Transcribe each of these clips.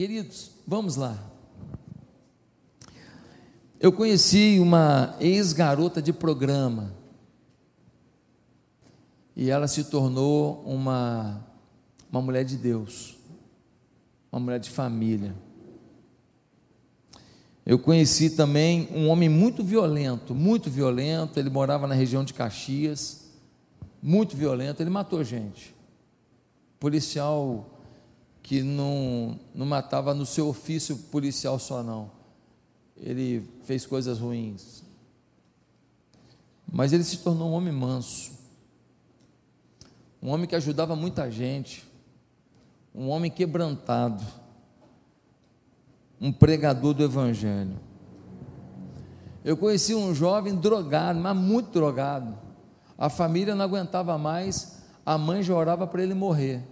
Queridos, vamos lá. Eu conheci uma ex-garota de programa e ela se tornou uma, uma mulher de Deus, uma mulher de família. Eu conheci também um homem muito violento, muito violento. Ele morava na região de Caxias, muito violento. Ele matou gente. Policial que não, não matava no seu ofício policial só, não. Ele fez coisas ruins. Mas ele se tornou um homem manso. Um homem que ajudava muita gente. Um homem quebrantado. Um pregador do Evangelho. Eu conheci um jovem drogado, mas muito drogado. A família não aguentava mais, a mãe já orava para ele morrer.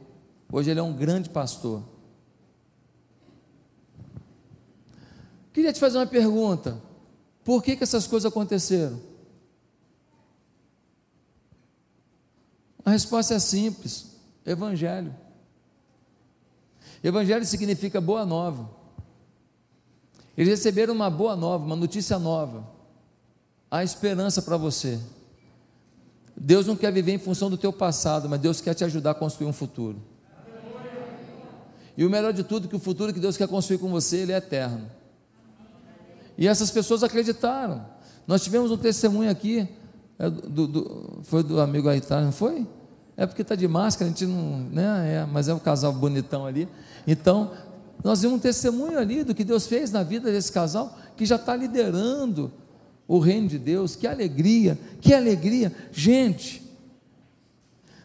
Hoje ele é um grande pastor. Queria te fazer uma pergunta: por que, que essas coisas aconteceram? A resposta é simples: Evangelho. Evangelho significa boa nova. Eles receberam uma boa nova, uma notícia nova. Há esperança para você. Deus não quer viver em função do teu passado, mas Deus quer te ajudar a construir um futuro. E o melhor de tudo, é que o futuro que Deus quer construir com você, ele é eterno. E essas pessoas acreditaram. Nós tivemos um testemunho aqui, é do, do, foi do amigo Aitar, não foi? É porque está de máscara, a gente não. Né, é, mas é um casal bonitão ali. Então, nós vimos um testemunho ali do que Deus fez na vida desse casal, que já está liderando o reino de Deus. Que alegria, que alegria. Gente,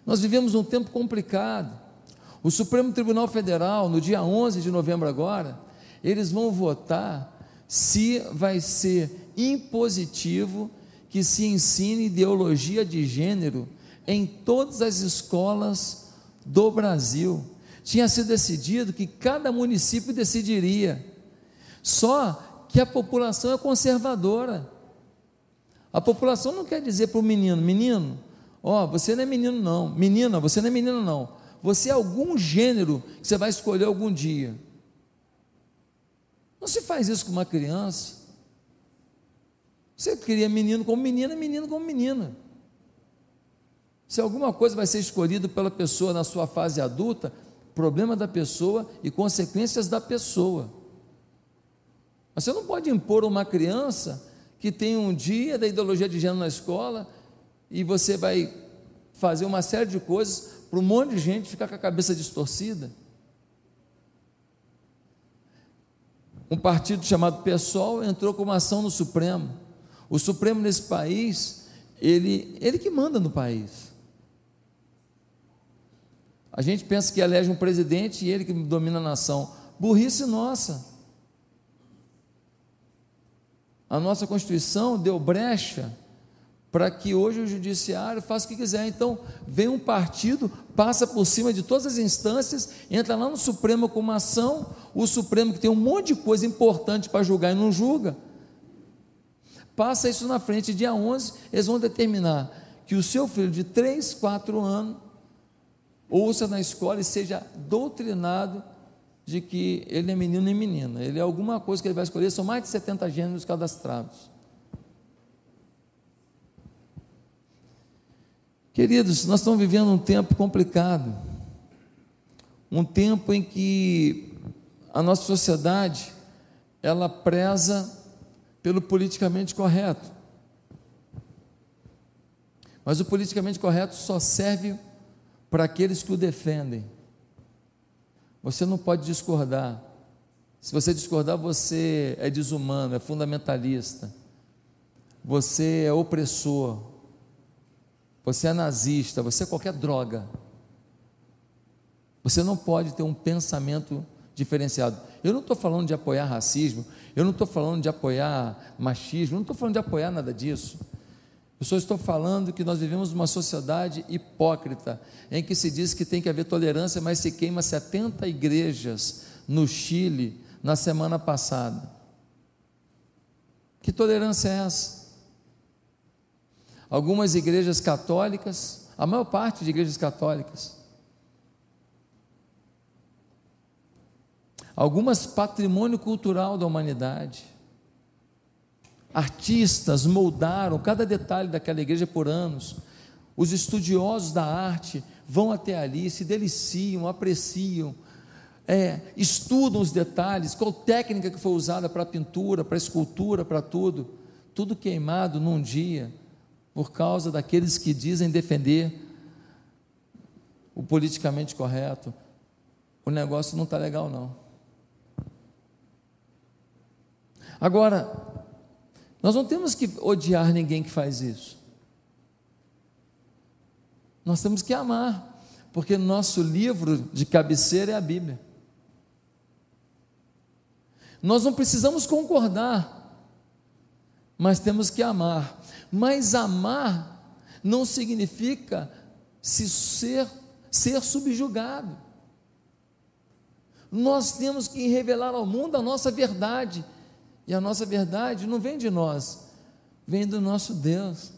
nós vivemos um tempo complicado. O Supremo Tribunal Federal, no dia 11 de novembro agora, eles vão votar se vai ser impositivo que se ensine ideologia de gênero em todas as escolas do Brasil. Tinha sido decidido que cada município decidiria. Só que a população é conservadora. A população não quer dizer para o menino, menino, ó, você não é menino não, menina, você não é menino não você é algum gênero que você vai escolher algum dia. Não se faz isso com uma criança. Você cria menino como menina, menino como menina. Se alguma coisa vai ser escolhida pela pessoa na sua fase adulta, problema da pessoa e consequências da pessoa. Você não pode impor uma criança que tem um dia da ideologia de gênero na escola e você vai fazer uma série de coisas para um monte de gente ficar com a cabeça distorcida. Um partido chamado PSOL entrou com uma ação no Supremo. O Supremo nesse país, ele, ele que manda no país. A gente pensa que elege um presidente e ele que domina a nação. Burrice nossa. A nossa Constituição deu brecha para que hoje o judiciário faça o que quiser. Então, vem um partido, passa por cima de todas as instâncias, entra lá no Supremo com uma ação, o Supremo que tem um monte de coisa importante para julgar e não julga, passa isso na frente, dia 11, eles vão determinar que o seu filho de 3, 4 anos ouça na escola e seja doutrinado de que ele é menino e menina, ele é alguma coisa que ele vai escolher, são mais de 70 gêneros cadastrados. Queridos, nós estamos vivendo um tempo complicado, um tempo em que a nossa sociedade ela preza pelo politicamente correto. Mas o politicamente correto só serve para aqueles que o defendem. Você não pode discordar. Se você discordar, você é desumano, é fundamentalista. Você é opressor, você é nazista, você é qualquer droga. Você não pode ter um pensamento diferenciado. Eu não estou falando de apoiar racismo, eu não estou falando de apoiar machismo, eu não estou falando de apoiar nada disso. Eu só estou falando que nós vivemos uma sociedade hipócrita, em que se diz que tem que haver tolerância, mas se queima 70 igrejas no Chile na semana passada. Que tolerância é essa? Algumas igrejas católicas, a maior parte de igrejas católicas, algumas patrimônio cultural da humanidade. Artistas moldaram cada detalhe daquela igreja por anos. Os estudiosos da arte vão até ali, se deliciam, apreciam, é, estudam os detalhes, qual técnica que foi usada para pintura, para escultura, para tudo. Tudo queimado num dia, por causa daqueles que dizem defender o politicamente correto. O negócio não está legal, não. Agora, nós não temos que odiar ninguém que faz isso. Nós temos que amar, porque nosso livro de cabeceira é a Bíblia. Nós não precisamos concordar, mas temos que amar. Mas amar não significa se ser, ser subjugado. Nós temos que revelar ao mundo a nossa verdade e a nossa verdade não vem de nós, vem do nosso Deus.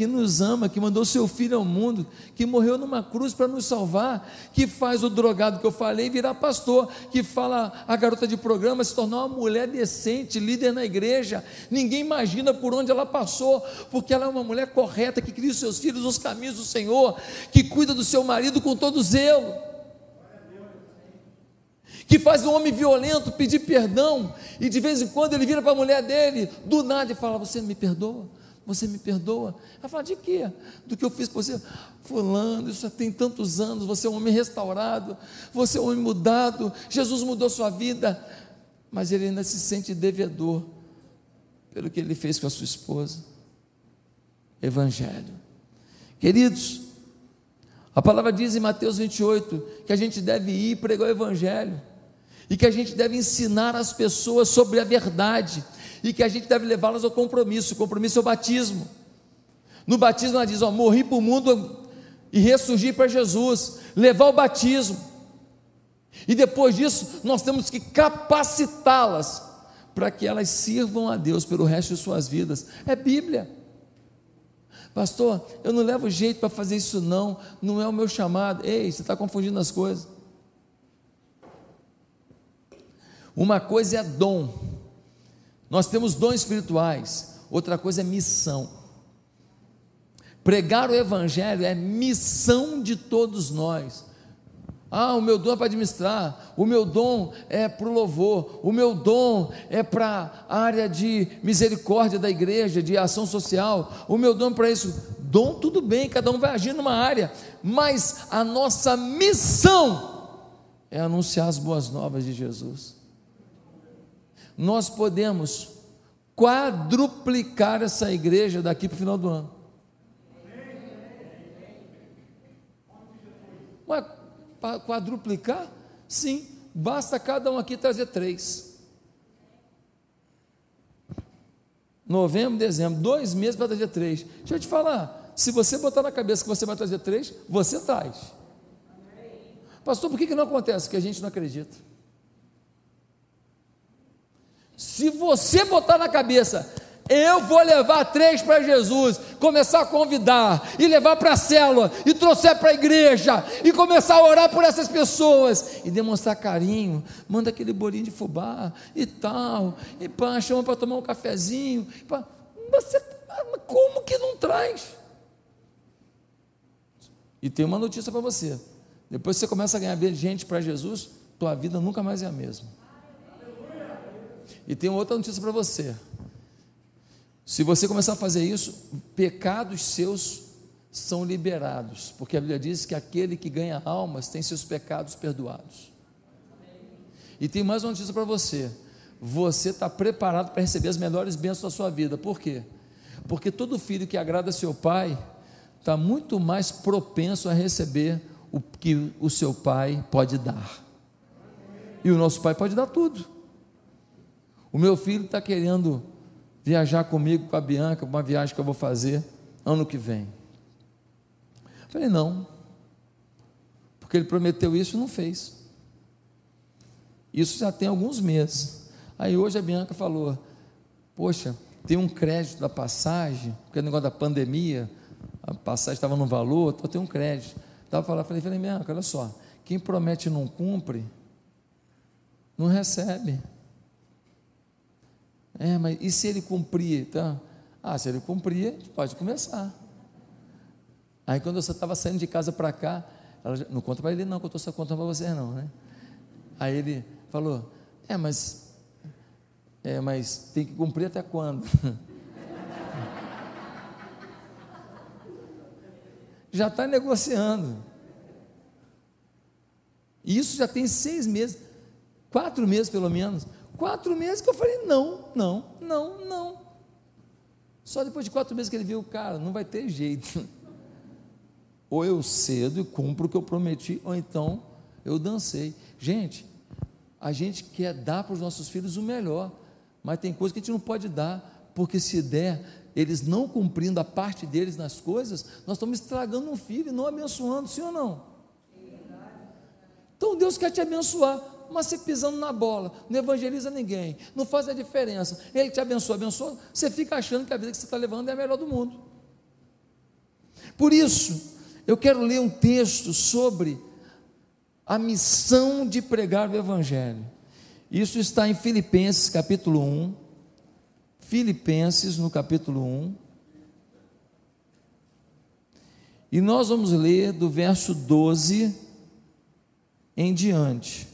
Que nos ama, que mandou seu filho ao mundo, que morreu numa cruz para nos salvar, que faz o drogado que eu falei virar pastor, que fala a garota de programa se tornar uma mulher decente, líder na igreja. Ninguém imagina por onde ela passou, porque ela é uma mulher correta, que cria os seus filhos nos caminhos do Senhor, que cuida do seu marido com todo zelo que faz um homem violento pedir perdão, e de vez em quando ele vira para a mulher dele, do nada, e fala: Você me perdoa? Você me perdoa? Ela fala: De quê? Do que eu fiz com você? Fulano, isso já tem tantos anos, você é um homem restaurado, você é um homem mudado, Jesus mudou sua vida, mas ele ainda se sente devedor pelo que ele fez com a sua esposa. Evangelho. Queridos, a palavra diz em Mateus 28 que a gente deve ir pregar o Evangelho e que a gente deve ensinar as pessoas sobre a verdade e que a gente deve levá-las ao compromisso. O compromisso é o batismo. No batismo ela diz: ó, morri para o mundo e ressurgir para Jesus, levar o batismo. E depois disso, nós temos que capacitá-las para que elas sirvam a Deus pelo resto de suas vidas. É Bíblia. Pastor, eu não levo jeito para fazer isso, não, não é o meu chamado. Ei, você está confundindo as coisas. Uma coisa é dom, nós temos dons espirituais, outra coisa é missão. Pregar o Evangelho é missão de todos nós. Ah, o meu dom é para administrar, o meu dom é para o louvor, o meu dom é para a área de misericórdia da igreja, de ação social, o meu dom é para isso. Dom, tudo bem, cada um vai agir numa área, mas a nossa missão é anunciar as boas novas de Jesus nós podemos quadruplicar essa igreja daqui para o final do ano. Mas quadruplicar? Sim, basta cada um aqui trazer três. Novembro, dezembro, dois meses para trazer três. Deixa eu te falar, se você botar na cabeça que você vai trazer três, você traz. Pastor, por que, que não acontece? Que a gente não acredita. Se você botar na cabeça, eu vou levar três para Jesus, começar a convidar, e levar para a célula, e trouxer para a igreja, e começar a orar por essas pessoas, e demonstrar carinho, manda aquele bolinho de fubá e tal, e pá, chama para tomar um cafezinho. Pá. Você, como que não traz? E tem uma notícia para você: depois que você começa a ganhar gente para Jesus, tua vida nunca mais é a mesma. E tem outra notícia para você. Se você começar a fazer isso, pecados seus são liberados, porque a Bíblia diz que aquele que ganha almas tem seus pecados perdoados. E tem mais uma notícia para você. Você está preparado para receber as melhores bênçãos da sua vida. Por quê? Porque todo filho que agrada seu pai está muito mais propenso a receber o que o seu pai pode dar. E o nosso pai pode dar tudo. O meu filho está querendo viajar comigo, com a Bianca, uma viagem que eu vou fazer ano que vem. Eu falei, não, porque ele prometeu isso e não fez. Isso já tem alguns meses. Aí hoje a Bianca falou: Poxa, tem um crédito da passagem, porque o negócio da pandemia, a passagem estava no valor, então tem um crédito. Estava falando, falei, falei, Bianca, olha só, quem promete e não cumpre, Não recebe. É, mas e se ele cumprir? Tá? Ah, se ele cumprir, pode começar. Aí quando você estava saindo de casa para cá, ela não conta para ele não, que eu estou só contando para você não, né? Aí ele falou, é, mas, é, mas tem que cumprir até quando? já está negociando. Isso já tem seis meses, quatro meses pelo menos. Quatro meses que eu falei: não, não, não, não. Só depois de quatro meses que ele viu, cara, não vai ter jeito. Ou eu cedo e cumpro o que eu prometi, ou então eu dancei. Gente, a gente quer dar para os nossos filhos o melhor, mas tem coisa que a gente não pode dar, porque se der, eles não cumprindo a parte deles nas coisas, nós estamos estragando um filho e não abençoando, sim ou não? Então Deus quer te abençoar, mas você pisando na bola, não evangeliza ninguém, não faz a diferença. Ele te abençoa, abençoa, você fica achando que a vida que você está levando é a melhor do mundo. Por isso, eu quero ler um texto sobre a missão de pregar o Evangelho. Isso está em Filipenses capítulo 1. Filipenses no capítulo 1. E nós vamos ler do verso 12 em diante.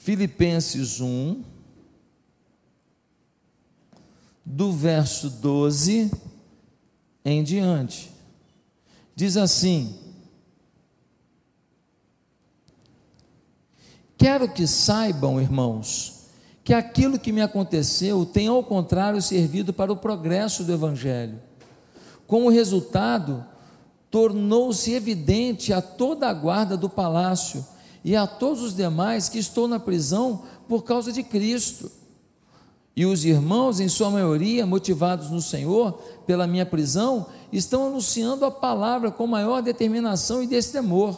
Filipenses 1, do verso 12 em diante. Diz assim: Quero que saibam, irmãos, que aquilo que me aconteceu tem ao contrário servido para o progresso do Evangelho. Como resultado, tornou-se evidente a toda a guarda do palácio e a todos os demais que estou na prisão por causa de Cristo. E os irmãos, em sua maioria, motivados no Senhor pela minha prisão, estão anunciando a palavra com maior determinação e destemor.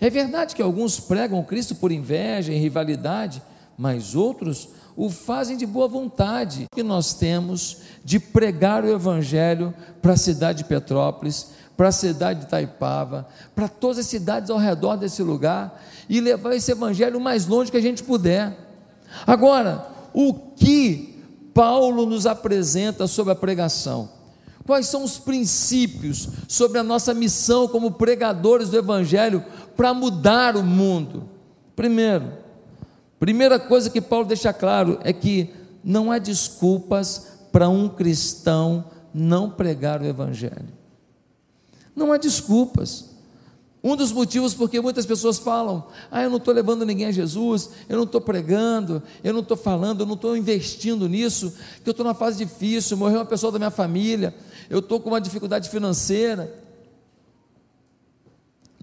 É verdade que alguns pregam Cristo por inveja e rivalidade, mas outros o fazem de boa vontade. O que nós temos de pregar o Evangelho para a cidade de Petrópolis, para a cidade de Itaipava, para todas as cidades ao redor desse lugar e levar esse evangelho o mais longe que a gente puder. Agora, o que Paulo nos apresenta sobre a pregação? Quais são os princípios sobre a nossa missão como pregadores do evangelho para mudar o mundo? Primeiro, primeira coisa que Paulo deixa claro é que não há desculpas para um cristão não pregar o evangelho. Não há desculpas. Um dos motivos porque muitas pessoas falam: ah, eu não estou levando ninguém a Jesus, eu não estou pregando, eu não estou falando, eu não estou investindo nisso, que eu estou numa fase difícil, morreu uma pessoa da minha família, eu estou com uma dificuldade financeira,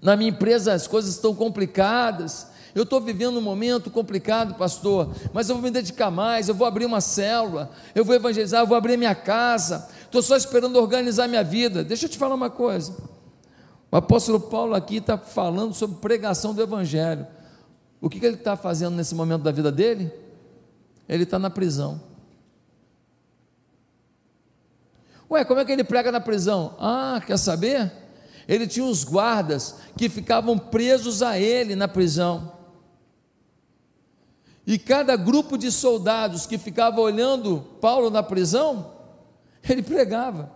na minha empresa as coisas estão complicadas, eu estou vivendo um momento complicado, pastor, mas eu vou me dedicar mais, eu vou abrir uma célula, eu vou evangelizar, eu vou abrir minha casa, estou só esperando organizar minha vida. Deixa eu te falar uma coisa. O apóstolo Paulo aqui está falando sobre pregação do Evangelho. O que, que ele está fazendo nesse momento da vida dele? Ele está na prisão. Ué, como é que ele prega na prisão? Ah, quer saber? Ele tinha os guardas que ficavam presos a ele na prisão. E cada grupo de soldados que ficava olhando Paulo na prisão, ele pregava.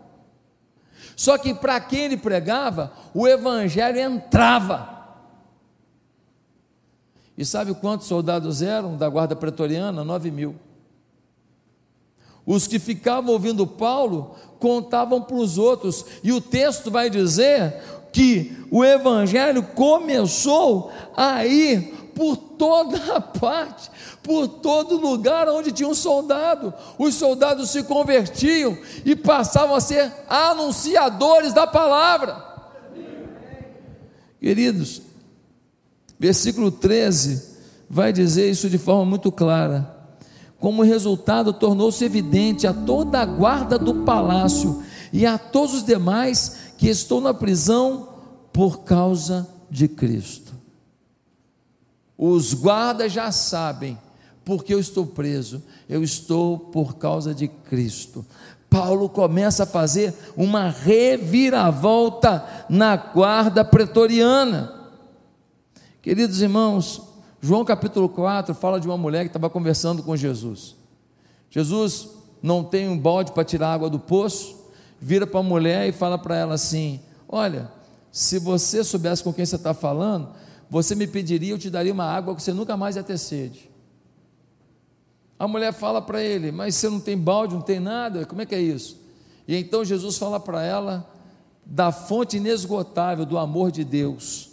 Só que para quem ele pregava, o evangelho entrava. E sabe quantos soldados eram da guarda pretoriana? Nove mil. Os que ficavam ouvindo Paulo contavam para os outros, e o texto vai dizer que o evangelho começou a ir por toda a parte, por todo lugar onde tinha um soldado. Os soldados se convertiam e passavam a ser anunciadores da palavra. Queridos, versículo 13 vai dizer isso de forma muito clara. Como resultado, tornou-se evidente a toda a guarda do palácio e a todos os demais que estou na prisão por causa de Cristo. Os guardas já sabem, porque eu estou preso, eu estou por causa de Cristo. Paulo começa a fazer uma reviravolta na guarda pretoriana. Queridos irmãos, João capítulo 4 fala de uma mulher que estava conversando com Jesus. Jesus não tem um balde para tirar água do poço, vira para a mulher e fala para ela assim: Olha, se você soubesse com quem você está falando, você me pediria, eu te daria uma água que você nunca mais ia ter sede. A mulher fala para ele: Mas você não tem balde, não tem nada, como é que é isso? E então Jesus fala para ela da fonte inesgotável do amor de Deus,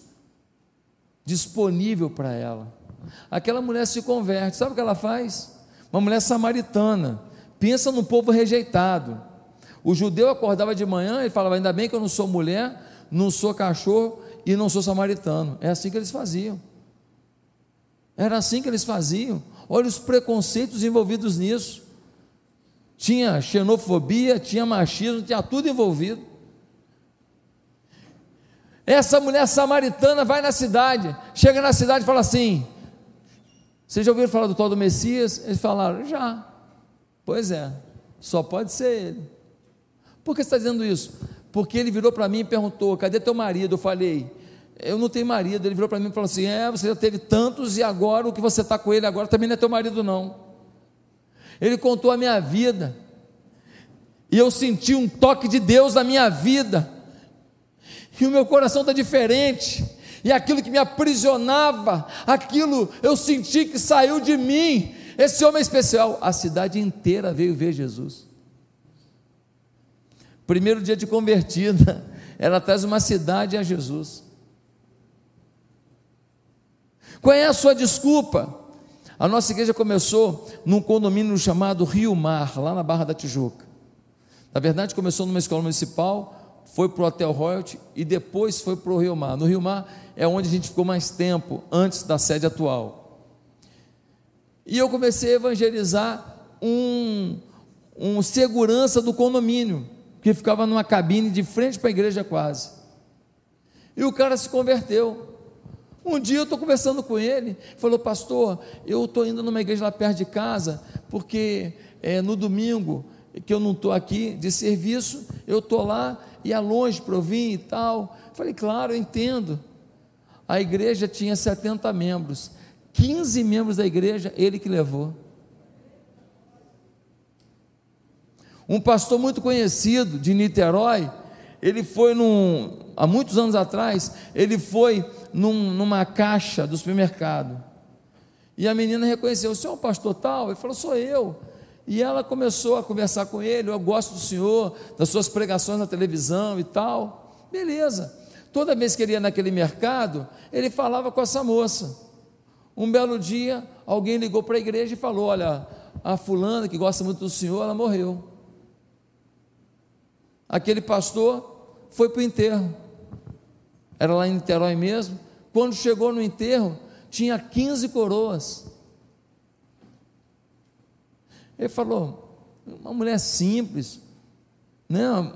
disponível para ela. Aquela mulher se converte, sabe o que ela faz? Uma mulher samaritana, pensa no povo rejeitado. O judeu acordava de manhã e falava: Ainda bem que eu não sou mulher, não sou cachorro e não sou samaritano. É assim que eles faziam. Era assim que eles faziam. Olha os preconceitos envolvidos nisso. Tinha xenofobia, tinha machismo, tinha tudo envolvido. Essa mulher samaritana vai na cidade, chega na cidade e fala assim: Vocês já ouviram falar do tal do Messias? Eles falaram: Já. Pois é, só pode ser ele. Por que você está dizendo isso? Porque ele virou para mim e perguntou: Cadê teu marido? Eu falei: Eu não tenho marido. Ele virou para mim e falou assim: É, você já teve tantos e agora o que você está com ele agora também não é teu marido, não. Ele contou a minha vida. E eu senti um toque de Deus na minha vida e o meu coração está diferente, e aquilo que me aprisionava, aquilo eu senti que saiu de mim. Esse homem especial, a cidade inteira veio ver Jesus. Primeiro dia de convertida, ela traz uma cidade a Jesus. Qual é a sua desculpa? A nossa igreja começou num condomínio chamado Rio Mar, lá na Barra da Tijuca. Na verdade, começou numa escola municipal, foi para o Hotel Royalty e depois foi para o Rio Mar. No Rio Mar é onde a gente ficou mais tempo, antes da sede atual. E eu comecei a evangelizar um, um segurança do condomínio, que ficava numa cabine de frente para a igreja quase. E o cara se converteu. Um dia eu estou conversando com ele, falou, pastor, eu estou indo numa igreja lá perto de casa, porque é, no domingo que eu não estou aqui de serviço, eu estou lá e é longe para eu vir e tal. Falei, claro, eu entendo. A igreja tinha 70 membros, 15 membros da igreja, ele que levou. Um pastor muito conhecido de Niterói, ele foi num, há muitos anos atrás, ele foi num, numa caixa do supermercado. E a menina reconheceu, o senhor é um pastor tal? Ele falou, sou eu. E ela começou a conversar com ele: Eu gosto do senhor, das suas pregações na televisão e tal. Beleza. Toda vez que ele ia naquele mercado, ele falava com essa moça. Um belo dia, alguém ligou para a igreja e falou: Olha, a fulana que gosta muito do senhor, ela morreu. Aquele pastor foi para o enterro. Era lá em Niterói mesmo. Quando chegou no enterro, tinha 15 coroas. Ele falou, uma mulher simples, né?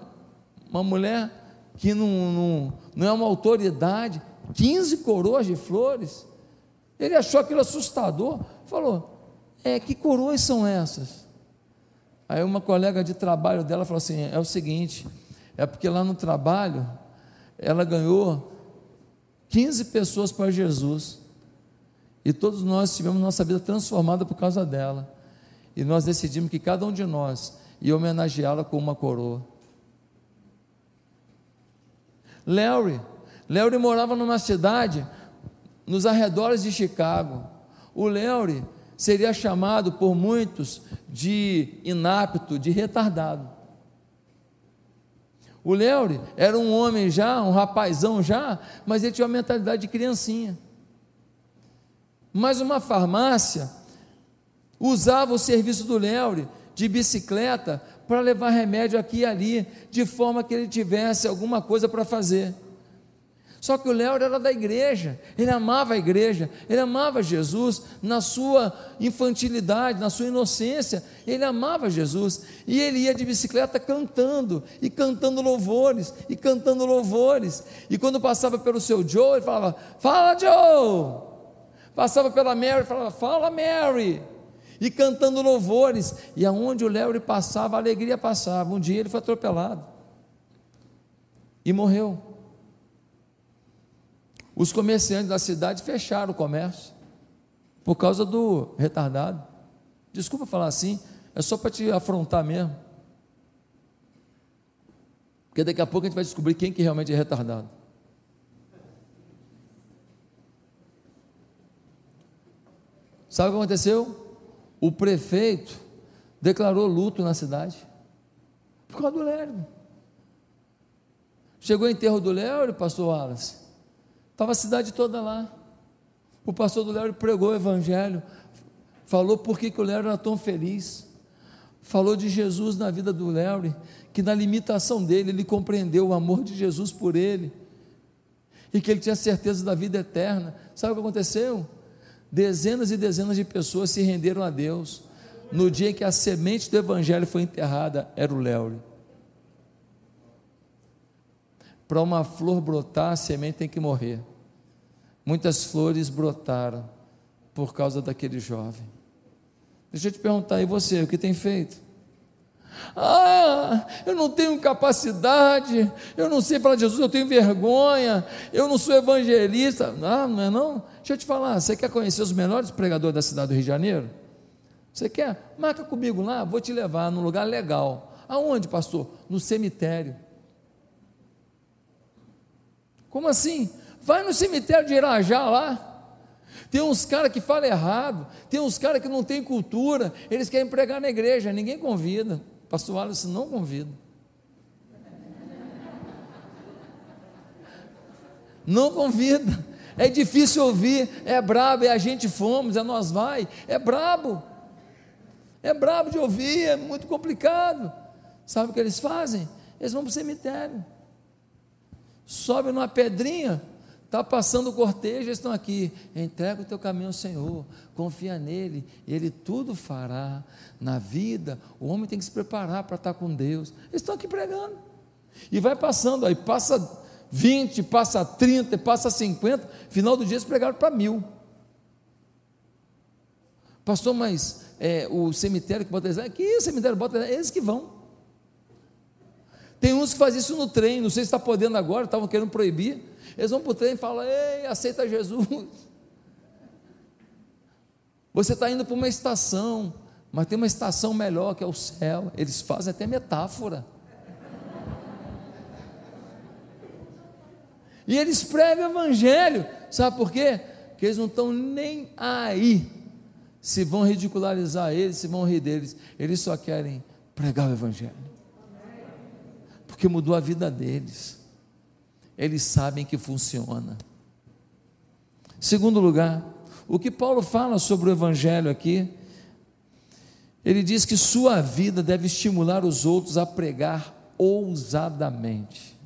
uma mulher que não, não, não é uma autoridade, 15 coroas de flores. Ele achou aquilo assustador, falou: É, que coroas são essas? Aí uma colega de trabalho dela falou assim: É o seguinte, é porque lá no trabalho ela ganhou 15 pessoas para Jesus. E todos nós tivemos nossa vida transformada por causa dela e nós decidimos que cada um de nós ia homenageá-la com uma coroa. Larry, Larry morava numa cidade nos arredores de Chicago. O Larry seria chamado por muitos de inapto, de retardado. O Larry era um homem já, um rapazão já, mas ele tinha uma mentalidade de criancinha. Mas uma farmácia usava o serviço do Léo de bicicleta para levar remédio aqui e ali, de forma que ele tivesse alguma coisa para fazer. Só que o Léo era da igreja, ele amava a igreja, ele amava Jesus na sua infantilidade, na sua inocência, ele amava Jesus, e ele ia de bicicleta cantando, e cantando louvores, e cantando louvores, e quando passava pelo seu Joe, ele falava: Fala Joe! Passava pela Mary, falava: Fala Mary! e cantando louvores. E aonde o Léo passava, a alegria passava. Um dia ele foi atropelado e morreu. Os comerciantes da cidade fecharam o comércio por causa do retardado. Desculpa falar assim, é só para te afrontar mesmo. Porque daqui a pouco a gente vai descobrir quem que realmente é retardado. Sabe o que aconteceu? O prefeito declarou luto na cidade por causa do Léo. Chegou o enterro do Léo, pastor Wallace. Estava a cidade toda lá. O pastor do Léo pregou o evangelho, falou por que, o Léo era tão feliz. Falou de Jesus na vida do Léo, que na limitação dele ele compreendeu o amor de Jesus por ele. E que ele tinha certeza da vida eterna. Sabe o que aconteceu? Dezenas e dezenas de pessoas se renderam a Deus. No dia em que a semente do Evangelho foi enterrada, era o Léo. Para uma flor brotar, a semente tem que morrer. Muitas flores brotaram por causa daquele jovem. Deixa eu te perguntar, e você, o que tem feito? Ah, eu não tenho capacidade, eu não sei falar de Jesus, eu tenho vergonha, eu não sou evangelista. Ah, não é não? Deixa eu te falar, você quer conhecer os melhores pregadores da cidade do Rio de Janeiro? Você quer? Marca comigo lá, vou te levar num lugar legal. Aonde, pastor? No cemitério. Como assim? Vai no cemitério de Irajá lá. Tem uns caras que falam errado, tem uns caras que não têm cultura, eles querem pregar na igreja, ninguém convida. Pastor Alisson não convida. Não convida. É difícil ouvir, é brabo, é a gente fomos, é nós vai, é brabo. É brabo de ouvir, é muito complicado. Sabe o que eles fazem? Eles vão para o cemitério. Sobe numa pedrinha, Está passando o cortejo, eles estão aqui. Entrega o teu caminho ao Senhor, confia nele, ele tudo fará. Na vida, o homem tem que se preparar para estar com Deus. Eles estão aqui pregando. E vai passando, aí passa 20, passa 30, passa 50, final do dia eles pregaram para mil. Pastor, mas é, o cemitério que bota eles, que cemitério bota eles, eles que vão. Tem uns que fazem isso no trem, não sei se está podendo agora, estavam querendo proibir. Eles vão para o trem e falam: Ei, aceita Jesus. Você está indo para uma estação, mas tem uma estação melhor que é o céu. Eles fazem até metáfora. E eles pregam o evangelho, sabe por quê? Porque eles não estão nem aí se vão ridicularizar eles, se vão rir deles. Eles só querem pregar o evangelho. Porque mudou a vida deles eles sabem que funciona. Segundo lugar, o que Paulo fala sobre o Evangelho aqui, ele diz que sua vida deve estimular os outros a pregar ousadamente.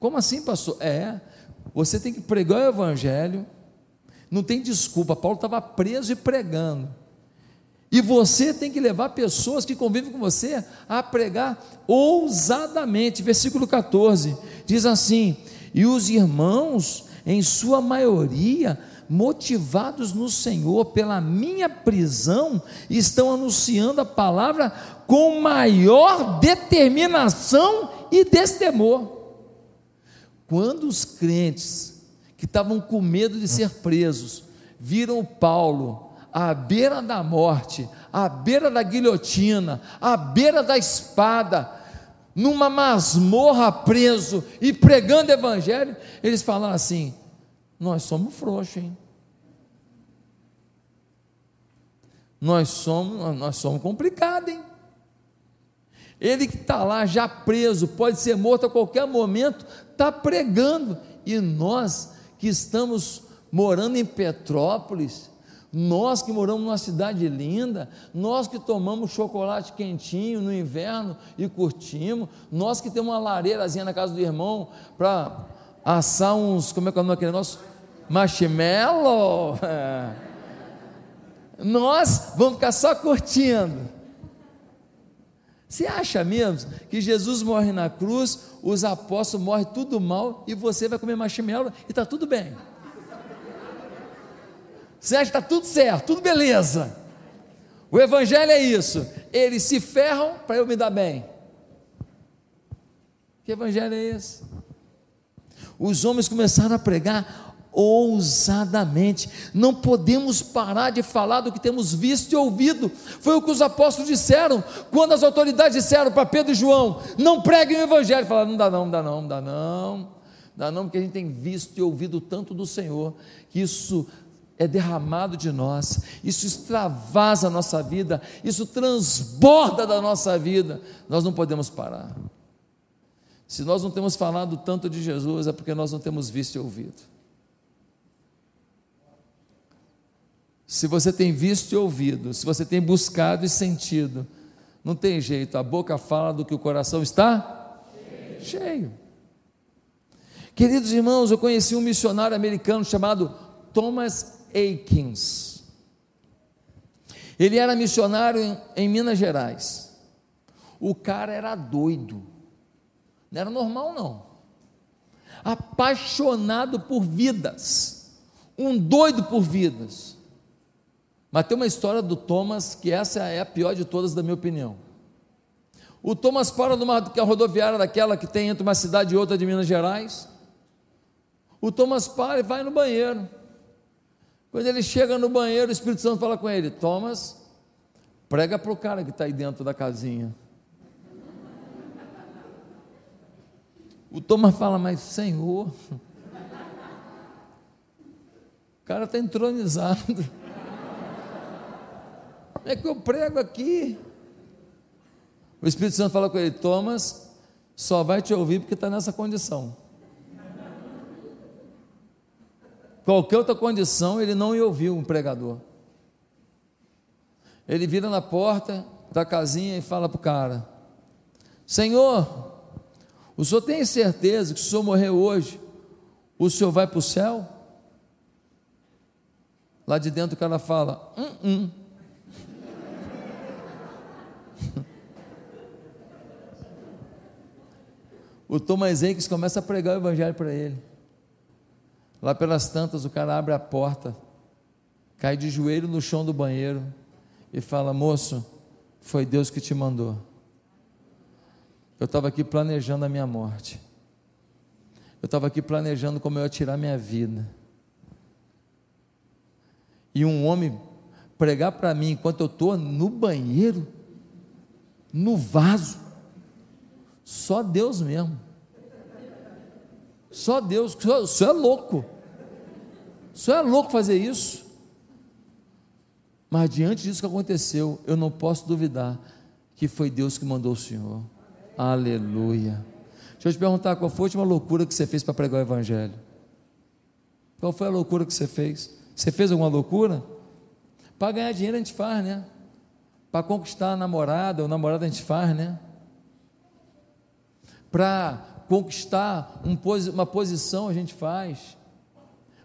Como assim, pastor? É, você tem que pregar o Evangelho, não tem desculpa. Paulo estava preso e pregando. E você tem que levar pessoas que convivem com você a pregar ousadamente. Versículo 14 diz assim: E os irmãos, em sua maioria, motivados no Senhor pela minha prisão, estão anunciando a palavra com maior determinação e destemor. Quando os crentes que estavam com medo de ser presos viram Paulo à beira da morte, à beira da guilhotina, à beira da espada, numa masmorra preso e pregando evangelho, eles falaram assim: nós somos frouxos, hein? Nós somos, nós somos complicados, hein? Ele que está lá já preso, pode ser morto a qualquer momento, está pregando, e nós que estamos morando em Petrópolis, nós que moramos numa cidade linda, nós que tomamos chocolate quentinho no inverno e curtimos, nós que temos uma lareirazinha na casa do irmão para assar uns, como é que é o nome daquele nosso? Marshmallow. Nós vamos ficar só curtindo. Você acha mesmo que Jesus morre na cruz, os apóstolos morrem tudo mal e você vai comer marshmallow e está tudo bem? Você acha que está tudo certo, tudo beleza. O Evangelho é isso. Eles se ferram para eu me dar bem. Que Evangelho é esse? Os homens começaram a pregar ousadamente. Não podemos parar de falar do que temos visto e ouvido. Foi o que os apóstolos disseram quando as autoridades disseram para Pedro e João: não preguem o evangelho. Falaram: não dá não, não dá não, não dá não. Dá não, porque a gente tem visto e ouvido tanto do Senhor que isso é derramado de nós, isso extravasa a nossa vida, isso transborda da nossa vida. Nós não podemos parar. Se nós não temos falado tanto de Jesus, é porque nós não temos visto e ouvido. Se você tem visto e ouvido, se você tem buscado e sentido, não tem jeito, a boca fala do que o coração está cheio. cheio. Queridos irmãos, eu conheci um missionário americano chamado Thomas Aikins. Ele era missionário em, em Minas Gerais. O cara era doido, não era normal, não. Apaixonado por vidas, um doido por vidas. Mas tem uma história do Thomas que essa é a pior de todas, da minha opinião. O Thomas para numa rodoviária daquela que tem entre uma cidade e outra de Minas Gerais. O Thomas para e vai no banheiro. Quando ele chega no banheiro, o Espírito Santo fala com ele: Thomas, prega para o cara que está aí dentro da casinha. O Thomas fala, mas Senhor, o cara está entronizado. É que eu prego aqui. O Espírito Santo fala com ele: Thomas, só vai te ouvir porque está nessa condição. Qualquer outra condição, ele não ia ouvir um pregador. Ele vira na porta da casinha e fala para o cara: Senhor, o senhor tem certeza que se o senhor morrer hoje, o senhor vai para o céu? Lá de dentro o cara fala: Hum, hum. o Thomas Henriques começa a pregar o evangelho para ele. Lá pelas tantas, o cara abre a porta, cai de joelho no chão do banheiro e fala: Moço, foi Deus que te mandou. Eu estava aqui planejando a minha morte. Eu estava aqui planejando como eu ia tirar minha vida. E um homem pregar para mim enquanto eu estou no banheiro, no vaso, só Deus mesmo. Só Deus, o senhor é louco. Senhor é louco fazer isso. Mas diante disso que aconteceu, eu não posso duvidar que foi Deus que mandou o Senhor. Aleluia. Deixa eu te perguntar, qual foi a última loucura que você fez para pregar o Evangelho? Qual foi a loucura que você fez? Você fez alguma loucura? Para ganhar dinheiro a gente faz, né? Para conquistar a namorada ou namorada a gente faz, né? Para conquistar um, uma posição a gente faz.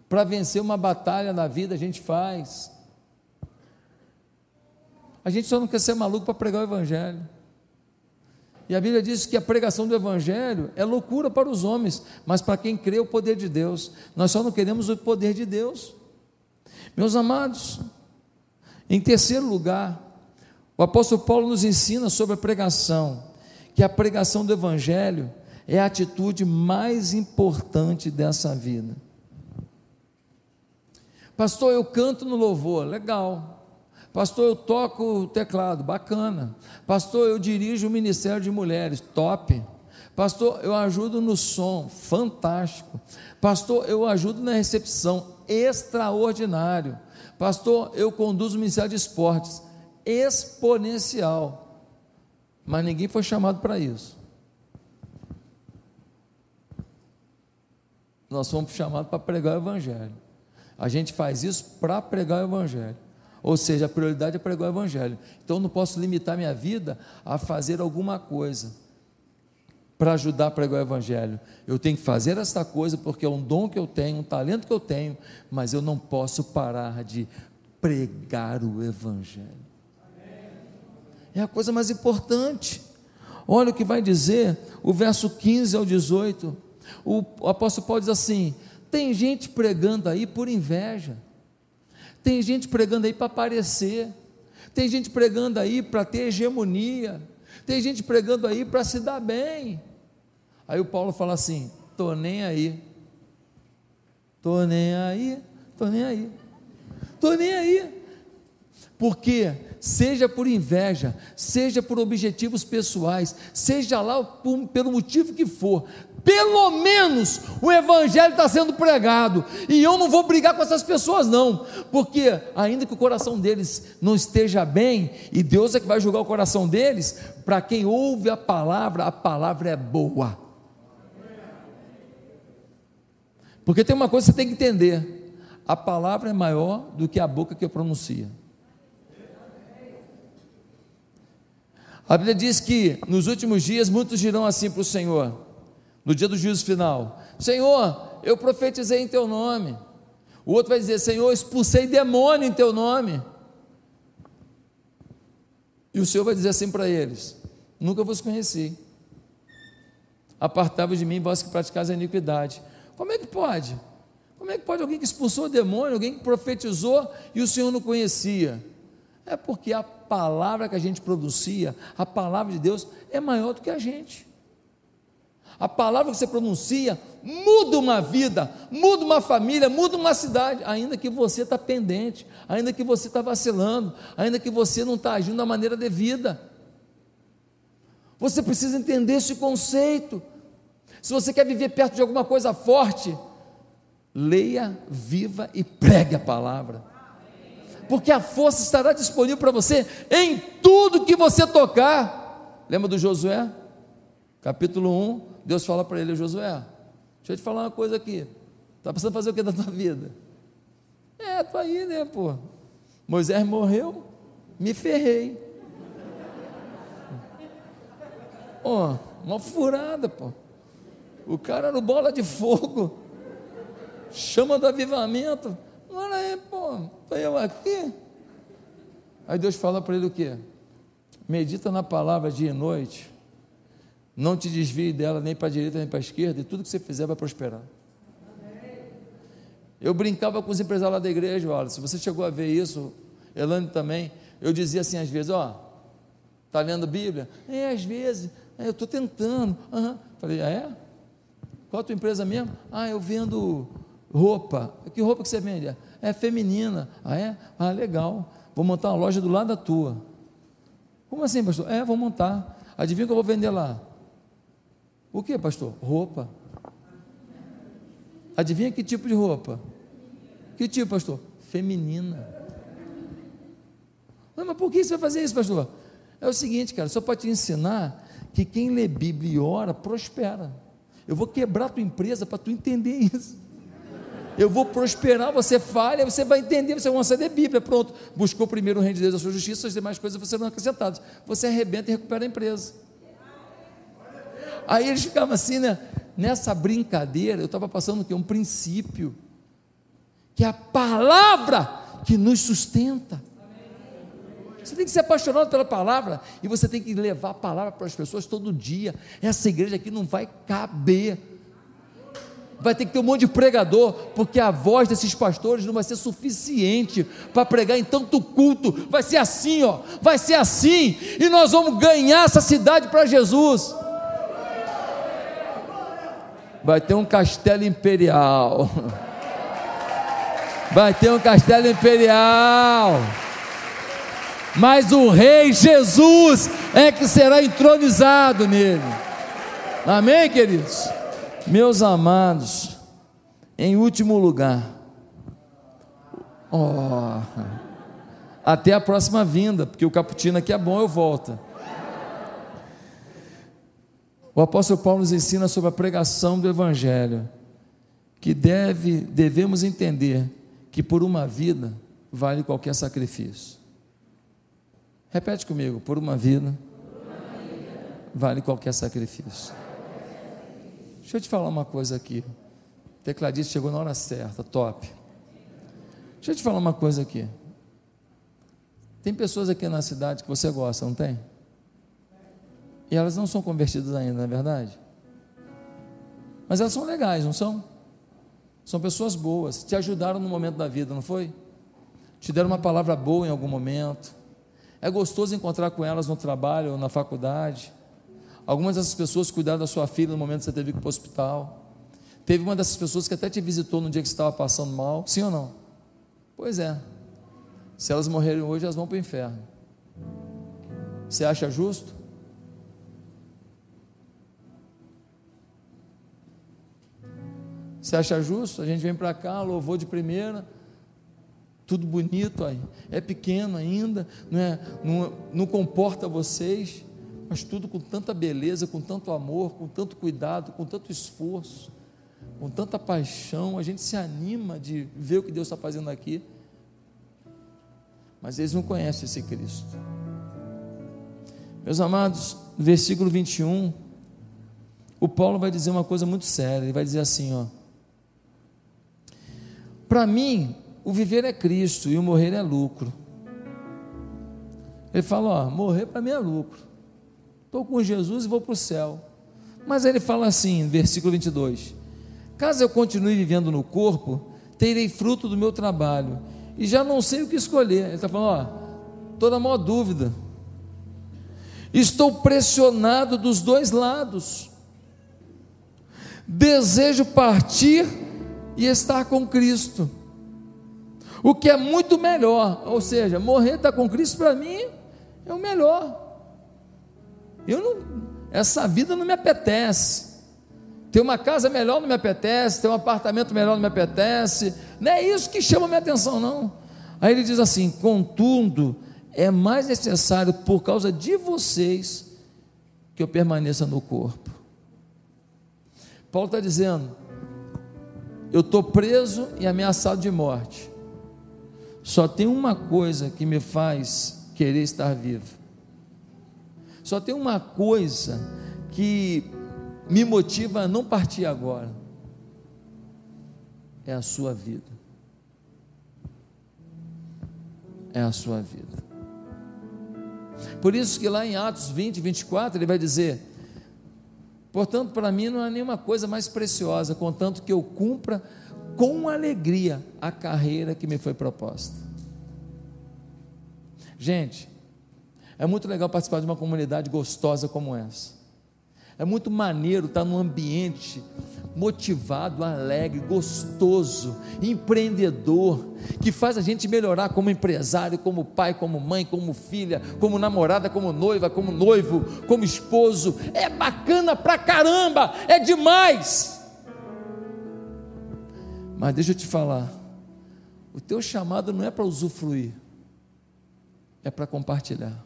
Para vencer uma batalha na vida a gente faz. A gente só não quer ser maluco para pregar o Evangelho. E a Bíblia diz que a pregação do Evangelho é loucura para os homens, mas para quem crê, o poder de Deus. Nós só não queremos o poder de Deus. Meus amados, em terceiro lugar, o apóstolo Paulo nos ensina sobre a pregação, que a pregação do Evangelho é a atitude mais importante dessa vida. Pastor, eu canto no louvor, legal. Pastor, eu toco o teclado, bacana. Pastor, eu dirijo o ministério de mulheres, top. Pastor, eu ajudo no som, fantástico. Pastor, eu ajudo na recepção, extraordinário. Pastor, eu conduzo o ministério de esportes, exponencial. Mas ninguém foi chamado para isso. Nós fomos chamados para pregar o Evangelho. A gente faz isso para pregar o Evangelho. Ou seja, a prioridade é pregar o Evangelho. Então eu não posso limitar minha vida a fazer alguma coisa para ajudar a pregar o Evangelho. Eu tenho que fazer esta coisa porque é um dom que eu tenho, um talento que eu tenho, mas eu não posso parar de pregar o Evangelho. É a coisa mais importante. Olha o que vai dizer o verso 15 ao 18 o, apóstolo Paulo diz assim: tem gente pregando aí por inveja, tem gente pregando aí para aparecer, tem gente pregando aí para ter hegemonia, tem gente pregando aí para se dar bem. Aí o Paulo fala assim: estou nem aí, Tô nem aí, tô nem aí. Tô nem aí. Porque seja por inveja, seja por objetivos pessoais, seja lá por, pelo motivo que for, pelo menos o Evangelho está sendo pregado, e eu não vou brigar com essas pessoas, não, porque ainda que o coração deles não esteja bem, e Deus é que vai julgar o coração deles, para quem ouve a palavra, a palavra é boa. Porque tem uma coisa que você tem que entender: a palavra é maior do que a boca que pronuncia. A Bíblia diz que nos últimos dias muitos dirão assim para o Senhor, no dia do juízo final: Senhor, eu profetizei em teu nome. O outro vai dizer: Senhor, expulsei demônio em teu nome. E o Senhor vai dizer assim para eles: Nunca vos conheci. Apartava de mim vós que praticais a iniquidade. Como é que pode? Como é que pode alguém que expulsou o demônio, alguém que profetizou e o Senhor não conhecia? É porque a palavra que a gente pronuncia, a palavra de Deus, é maior do que a gente. A palavra que você pronuncia muda uma vida, muda uma família, muda uma cidade, ainda que você está pendente, ainda que você está vacilando, ainda que você não está agindo da maneira devida. Você precisa entender esse conceito. Se você quer viver perto de alguma coisa forte, leia, viva e pregue a palavra porque a força estará disponível para você em tudo que você tocar. Lembra do Josué? Capítulo 1, Deus fala para ele, Josué, deixa eu te falar uma coisa aqui. Está precisando fazer o que da tua vida? É, tu aí, né, pô? Moisés morreu, me ferrei. Ó, oh, uma furada, pô. O cara era bola de fogo, chama do avivamento. Olha aí, estou eu aqui. Aí Deus fala para ele o quê? Medita na palavra dia e noite, não te desvie dela nem para a direita nem para a esquerda, e tudo que você fizer vai prosperar. Eu brincava com os empresários lá da igreja, olha, se você chegou a ver isso, Elane também, eu dizia assim às vezes, ó, tá lendo Bíblia? É, às vezes, é, eu estou tentando. Uhum. Falei, ah, é? Qual a tua empresa mesmo? Ah, eu vendo roupa. Que roupa que você vende? É feminina. Ah, é? Ah, legal. Vou montar uma loja do lado da tua. Como assim, pastor? É, vou montar. Adivinha o que eu vou vender lá? O que, pastor? Roupa. Adivinha que tipo de roupa? Que tipo, pastor? Feminina. Mas, mas por que você vai fazer isso, pastor? É o seguinte, cara, só para te ensinar que quem lê Bíblia e ora prospera. Eu vou quebrar tua empresa para tu entender isso eu vou prosperar, você falha, você vai entender, você vai saber Bíblia, pronto. Buscou primeiro o reino de Deus, a sua justiça, as demais coisas não acrescentadas. Você arrebenta e recupera a empresa. Aí eles ficavam assim, né? Nessa brincadeira, eu estava passando o quê? Um princípio. Que é a palavra que nos sustenta. Você tem que ser apaixonado pela palavra e você tem que levar a palavra para as pessoas todo dia. Essa igreja aqui não vai caber vai ter que ter um monte de pregador, porque a voz desses pastores não vai ser suficiente para pregar em tanto culto. Vai ser assim, ó, vai ser assim, e nós vamos ganhar essa cidade para Jesus. Vai ter um castelo imperial. Vai ter um castelo imperial. Mas o rei Jesus é que será entronizado nele. Amém, queridos? Meus amados, em último lugar, oh, até a próxima vinda, porque o cappuccino aqui é bom, eu volto. O apóstolo Paulo nos ensina sobre a pregação do evangelho, que deve, devemos entender que por uma vida vale qualquer sacrifício. Repete comigo, por uma vida vale qualquer sacrifício. Deixa eu te falar uma coisa aqui. Tecladista chegou na hora certa, top. Deixa eu te falar uma coisa aqui. Tem pessoas aqui na cidade que você gosta, não tem? E elas não são convertidas ainda, não é verdade? Mas elas são legais, não são? São pessoas boas, te ajudaram no momento da vida, não foi? Te deram uma palavra boa em algum momento. É gostoso encontrar com elas no trabalho ou na faculdade. Algumas dessas pessoas cuidaram da sua filha no momento que você teve que ir para o hospital. Teve uma dessas pessoas que até te visitou no dia que você estava passando mal, sim ou não? Pois é. Se elas morrerem hoje, elas vão para o inferno. Você acha justo? Você acha justo? A gente vem para cá, louvor de primeira, tudo bonito aí. É pequeno ainda, não, é, não, não comporta vocês, mas tudo com tanta beleza, com tanto amor, com tanto cuidado, com tanto esforço com tanta paixão, a gente se anima de ver o que Deus está fazendo aqui, mas eles não conhecem esse Cristo. Meus amados, versículo 21, o Paulo vai dizer uma coisa muito séria, ele vai dizer assim, ó, para mim, o viver é Cristo e o morrer é lucro. Ele fala, ó, morrer para mim é lucro. Estou com Jesus e vou para o céu. Mas ele fala assim, versículo 22, Caso eu continue vivendo no corpo, terei fruto do meu trabalho e já não sei o que escolher. Ele está falando, ó, estou na maior dúvida. Estou pressionado dos dois lados. Desejo partir e estar com Cristo. O que é muito melhor, ou seja, morrer estar com Cristo para mim é o melhor. Eu não, essa vida não me apetece. Ter uma casa melhor não me apetece, ter um apartamento melhor não me apetece, não é isso que chama minha atenção, não. Aí ele diz assim: contudo, é mais necessário por causa de vocês que eu permaneça no corpo. Paulo está dizendo: eu estou preso e ameaçado de morte. Só tem uma coisa que me faz querer estar vivo. Só tem uma coisa que me motiva a não partir agora é a sua vida. É a sua vida. Por isso que lá em Atos 20, 24, ele vai dizer: Portanto, para mim não há nenhuma coisa mais preciosa, contanto que eu cumpra com alegria a carreira que me foi proposta. Gente, é muito legal participar de uma comunidade gostosa como essa. É muito maneiro estar num ambiente motivado, alegre, gostoso, empreendedor, que faz a gente melhorar como empresário, como pai, como mãe, como filha, como namorada, como noiva, como noivo, como esposo. É bacana pra caramba, é demais. Mas deixa eu te falar, o teu chamado não é para usufruir, é para compartilhar.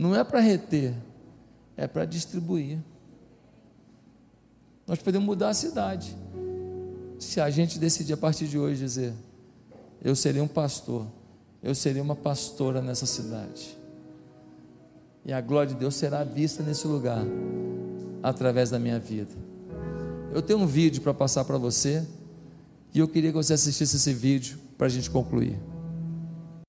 Não é para reter, é para distribuir. Nós podemos mudar a cidade. Se a gente decidir a partir de hoje dizer, eu serei um pastor, eu serei uma pastora nessa cidade. E a glória de Deus será vista nesse lugar, através da minha vida. Eu tenho um vídeo para passar para você, e eu queria que você assistisse esse vídeo para a gente concluir.